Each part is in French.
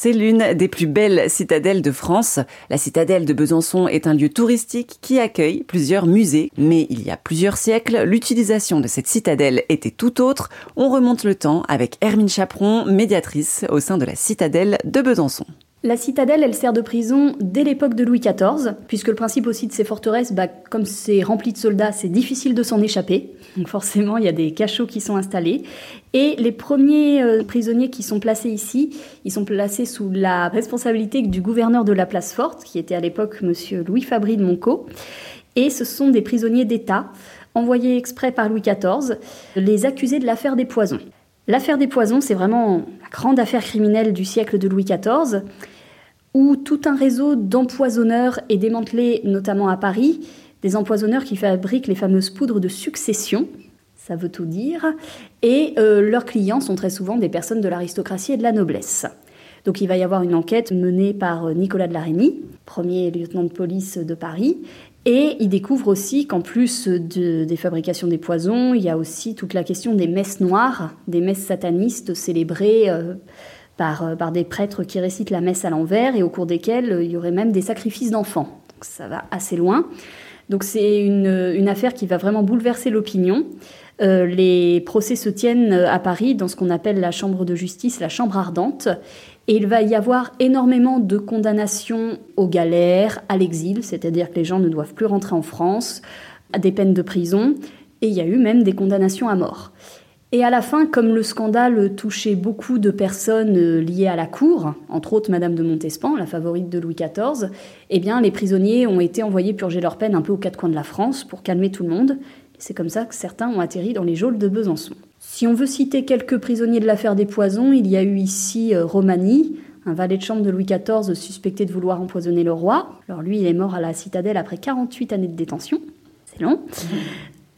C'est l'une des plus belles citadelles de France. La citadelle de Besançon est un lieu touristique qui accueille plusieurs musées. Mais il y a plusieurs siècles, l'utilisation de cette citadelle était tout autre. On remonte le temps avec Hermine Chaperon, médiatrice au sein de la citadelle de Besançon. La citadelle, elle sert de prison dès l'époque de Louis XIV, puisque le principe aussi de ces forteresses, bah, comme c'est rempli de soldats, c'est difficile de s'en échapper. Donc forcément, il y a des cachots qui sont installés. Et les premiers euh, prisonniers qui sont placés ici, ils sont placés sous la responsabilité du gouverneur de la place forte, qui était à l'époque monsieur Louis Fabry de. Et ce sont des prisonniers d'État, envoyés exprès par Louis XIV, les accusés de l'affaire des poisons. L'affaire des poisons, c'est vraiment grande affaire criminelle du siècle de Louis XIV, où tout un réseau d'empoisonneurs est démantelé, notamment à Paris, des empoisonneurs qui fabriquent les fameuses poudres de succession, ça veut tout dire, et euh, leurs clients sont très souvent des personnes de l'aristocratie et de la noblesse. Donc il va y avoir une enquête menée par euh, Nicolas de la premier lieutenant de police de Paris, et il découvre aussi qu'en plus des fabrications des poisons, il y a aussi toute la question des messes noires, des messes satanistes célébrées euh, par, euh, par, des prêtres qui récitent la messe à l'envers et au cours desquels euh, il y aurait même des sacrifices d'enfants. Donc ça va assez loin. Donc c'est une, une, affaire qui va vraiment bouleverser l'opinion. les procès se tiennent à Paris dans ce qu'on appelle la chambre de justice, la chambre ardente. Et il va y avoir énormément de condamnations aux galères, à l'exil, c'est-à-dire que les gens ne doivent plus rentrer en France, à des peines de prison, et il y a eu même des condamnations à mort. Et à la fin, comme le scandale touchait beaucoup de personnes euh, liées à la cour, entre autres Madame de Montespan, la favorite de Louis XIV, eh bien, les prisonniers ont été envoyés purger leur peine un peu aux quatre coins de la France pour calmer tout le monde. C'est comme ça que certains ont atterri dans les geôles de Besançon. Si on veut citer quelques prisonniers de l'affaire des poisons, il y a eu ici euh, Romani, un valet de chambre de Louis XIV suspecté de vouloir empoisonner le roi. Alors lui, il est mort à la citadelle après 48 années de détention. C'est long.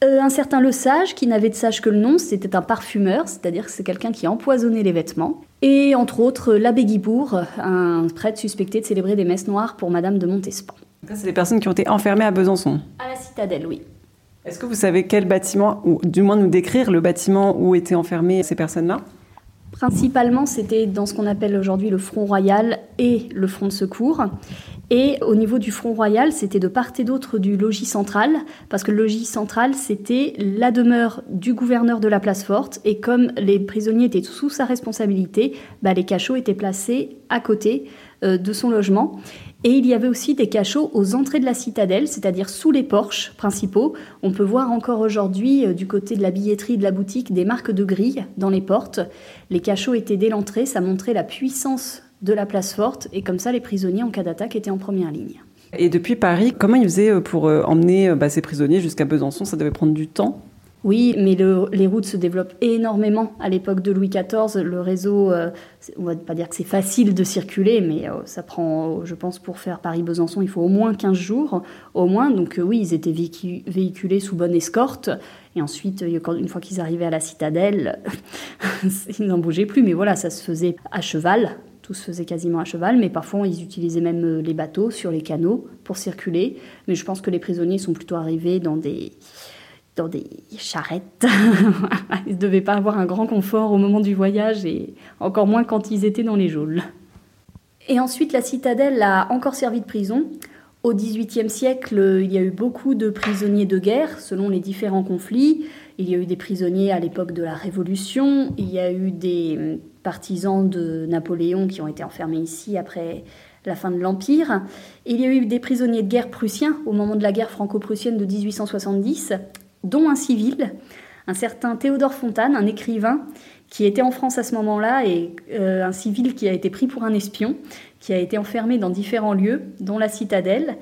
Euh, un certain Le Sage, qui n'avait de sage que le nom, c'était un parfumeur, c'est-à-dire que c'est quelqu'un qui empoisonnait les vêtements. Et entre autres, l'abbé Guibourg, un prêtre suspecté de célébrer des messes noires pour Madame de Montespan. C'est des personnes qui ont été enfermées à Besançon À la citadelle, oui. Est-ce que vous savez quel bâtiment, ou du moins nous décrire le bâtiment où étaient enfermées ces personnes-là? Principalement, c'était dans ce qu'on appelle aujourd'hui le Front Royal et le Front de Secours. Et au niveau du Front Royal, c'était de part et d'autre du logis central, parce que le logis central, c'était la demeure du gouverneur de la place forte. Et comme les prisonniers étaient sous sa responsabilité, bah, les cachots étaient placés à côté euh, de son logement. Et il y avait aussi des cachots aux entrées de la citadelle, c'est-à-dire sous les porches principaux. On peut voir encore aujourd'hui, euh, du côté de la billetterie de la boutique, des marques de grilles dans les portes. Les cachots étaient dès l'entrée, ça montrait la puissance de la place forte, et comme ça, les prisonniers en cas d'attaque étaient en première ligne. Et depuis Paris, comment ils faisaient euh, pour euh, emmener bah, ces prisonniers jusqu'à Besançon? Ça devait prendre du temps? Oui, mais les routes se développent énormément à l'époque de Louis XIV. Le réseau, euh, on va pas dire que c'est facile de circuler, mais euh, ça prend, je pense, pour faire Paris-Besançon, il faut au moins 15 jours, au moins. Donc euh, oui, ils étaient véhiculés sous bonne escorte. Et ensuite, une fois qu'ils arrivaient à la citadelle, ils n'en bougeaient plus. Mais voilà, ça se faisait à cheval. Tout se faisait quasiment à cheval, mais parfois ils utilisaient même les bateaux sur les canaux pour circuler. Mais je pense que les prisonniers sont plutôt arrivés dans des dans des charrettes. ils ne devaient pas avoir un grand confort au moment du voyage et encore moins quand ils étaient dans les geôles. Et ensuite, la citadelle a encore servi de prison. Au XVIIIe siècle, il y a eu beaucoup de prisonniers de guerre selon les différents conflits. Il y a eu des prisonniers à l'époque de la Révolution. Il y a eu des partisans de Napoléon qui ont été enfermés ici après la fin de l'Empire. Il y a eu des prisonniers de guerre prussiens au moment de la guerre franco-prussienne de 1870 dont un civil, un certain Théodore Fontane, un écrivain qui était en France à ce moment-là et euh, un civil qui a été pris pour un espion, qui a été enfermé dans différents lieux, dont la citadelle.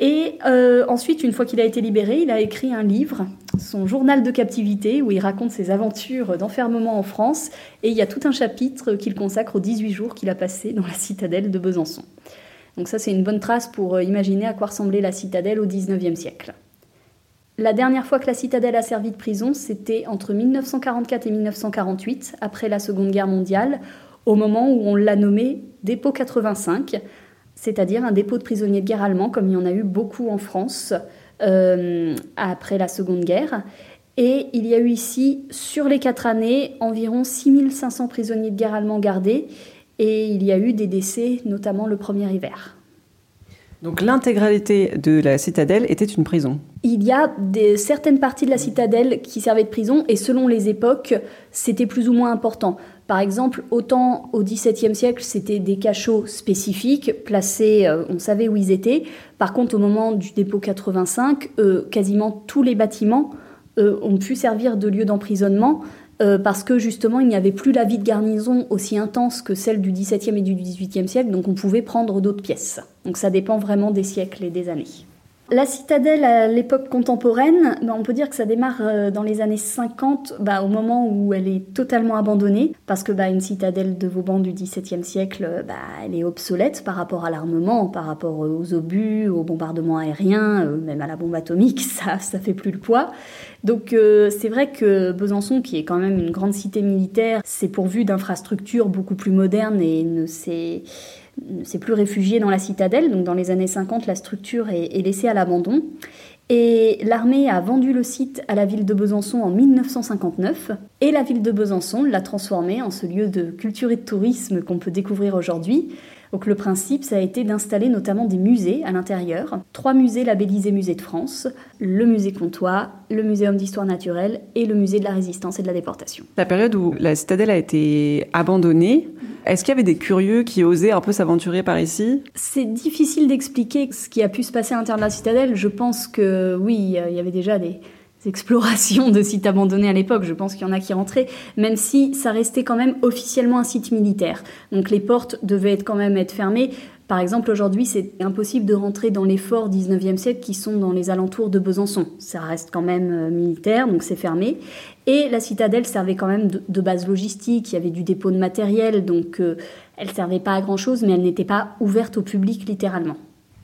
Et euh, ensuite, une fois qu'il a été libéré, il a écrit un livre, son journal de captivité, où il raconte ses aventures d'enfermement en France. Et il y a tout un chapitre qu'il consacre aux 18 jours qu'il a passés dans la citadelle de Besançon. Donc ça, c'est une bonne trace pour euh, imaginer à quoi ressemblait la citadelle au 19e siècle. La dernière fois que la citadelle a servi de prison, c'était entre 1944 et 1948, après la Seconde Guerre mondiale, au moment où on l'a nommé dépôt 85, c'est-à-dire un dépôt de prisonniers de guerre allemands, comme il y en a eu beaucoup en France euh, après la Seconde Guerre. Et il y a eu ici, sur les quatre années, environ 6500 prisonniers de guerre allemands gardés. et il y a eu des décès, notamment le premier hiver. Donc l'intégralité de la citadelle était une prison Il y a certaines parties de la citadelle qui servaient de prison et selon les époques, c'était plus ou moins important. Par exemple, autant au XVIIe siècle, c'était des cachots spécifiques, placés, euh, on savait où ils étaient. Par contre, au moment du dépôt 85, euh, quasiment tous les bâtiments euh, ont pu servir de lieu d'emprisonnement. Euh, parce que justement il n'y avait plus la vie de garnison aussi intense que celle du XVIIe et du XVIIIe siècle, donc on pouvait prendre d'autres pièces. Donc ça dépend vraiment des siècles et des années. La citadelle à l'époque contemporaine, bah, on peut dire que ça démarre euh, dans les années 50, bah, au moment où elle est totalement abandonnée, parce que bah, une citadelle de Vauban du XVIIe siècle, bah, elle est obsolète par rapport à l'armement, par rapport aux obus, aux bombardements aériens, euh, même à la bombe atomique, ça, ça fait plus le poids. Donc euh, c'est vrai que Besançon, qui est quand même une grande cité militaire, s'est pourvu d'infrastructures beaucoup plus modernes et ne s'est ne s'est plus réfugié dans la citadelle. Donc dans les années 50, la structure est, laissée à l'abandon. Et l'armée a vendu le site à la ville de Besançon en 1959 et la ville de Besançon l'a transformé en ce lieu de culture et de tourisme qu'on peut découvrir aujourd'hui. Donc le principe, ça a été d'installer notamment des musées à l'intérieur. Trois musées labellisés Musée de France, le musée Comtois, le Muséum d'histoire naturelle et le musée de la résistance et de la déportation. La période où la citadelle a été abandonnée, est-ce qu'il y avait des curieux qui osaient un peu s'aventurer par ici? C'est difficile d'expliquer ce qui a pu se passer à l'intérieur de la citadelle. Je pense que oui, il y avait déjà des, explorations de sites abandonnés à l'époque. Je pense qu'il y en a qui rentraient, même si ça restait quand même officiellement un site militaire. Donc les portes devaient quand même être fermées. Par exemple, aujourd'hui, c'est impossible de rentrer dans les forts 19e siècle qui sont dans les alentours de Besançon. Ça reste quand même euh, militaire, donc c'est fermé. Et la citadelle servait quand même de, base logistique, il y avait du dépôt de matériel, donc euh, elle servait pas à grand-chose, mais elle n'était pas ouverte au public littéralement.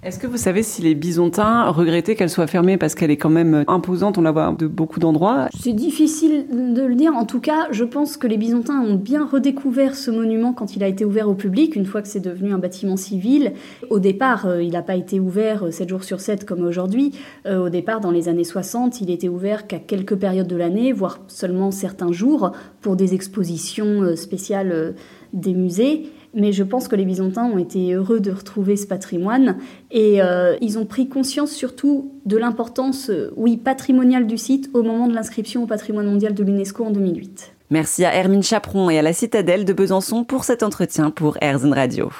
Est-ce que vous savez si les Byzantins regrettaient qu'elle soit fermée parce qu'elle est quand même imposante, on la voit de beaucoup d'endroits? C'est difficile de le dire. En tout cas, je pense que les Byzantins ont bien redécouvert ce monument quand il a été ouvert au public, une fois que c'est devenu un bâtiment civil. Au départ, euh, il n'a pas été ouvert 7 jours sur 7 comme aujourd'hui. Euh, au départ, dans les années 60, il était ouvert qu'à quelques périodes de l'année, voire seulement certains jours, pour des expositions euh, spéciales des musées mais je pense que les Byzantins ont été heureux de retrouver ce patrimoine et euh, ils ont pris conscience surtout de l'importance, euh, oui, patrimoniale du site au moment de l'inscription au patrimoine mondial de l'UNESCO en 2008. Merci à Hermine Chaperon et à la Citadelle de Besançon pour cet entretien pour Airzen Radio.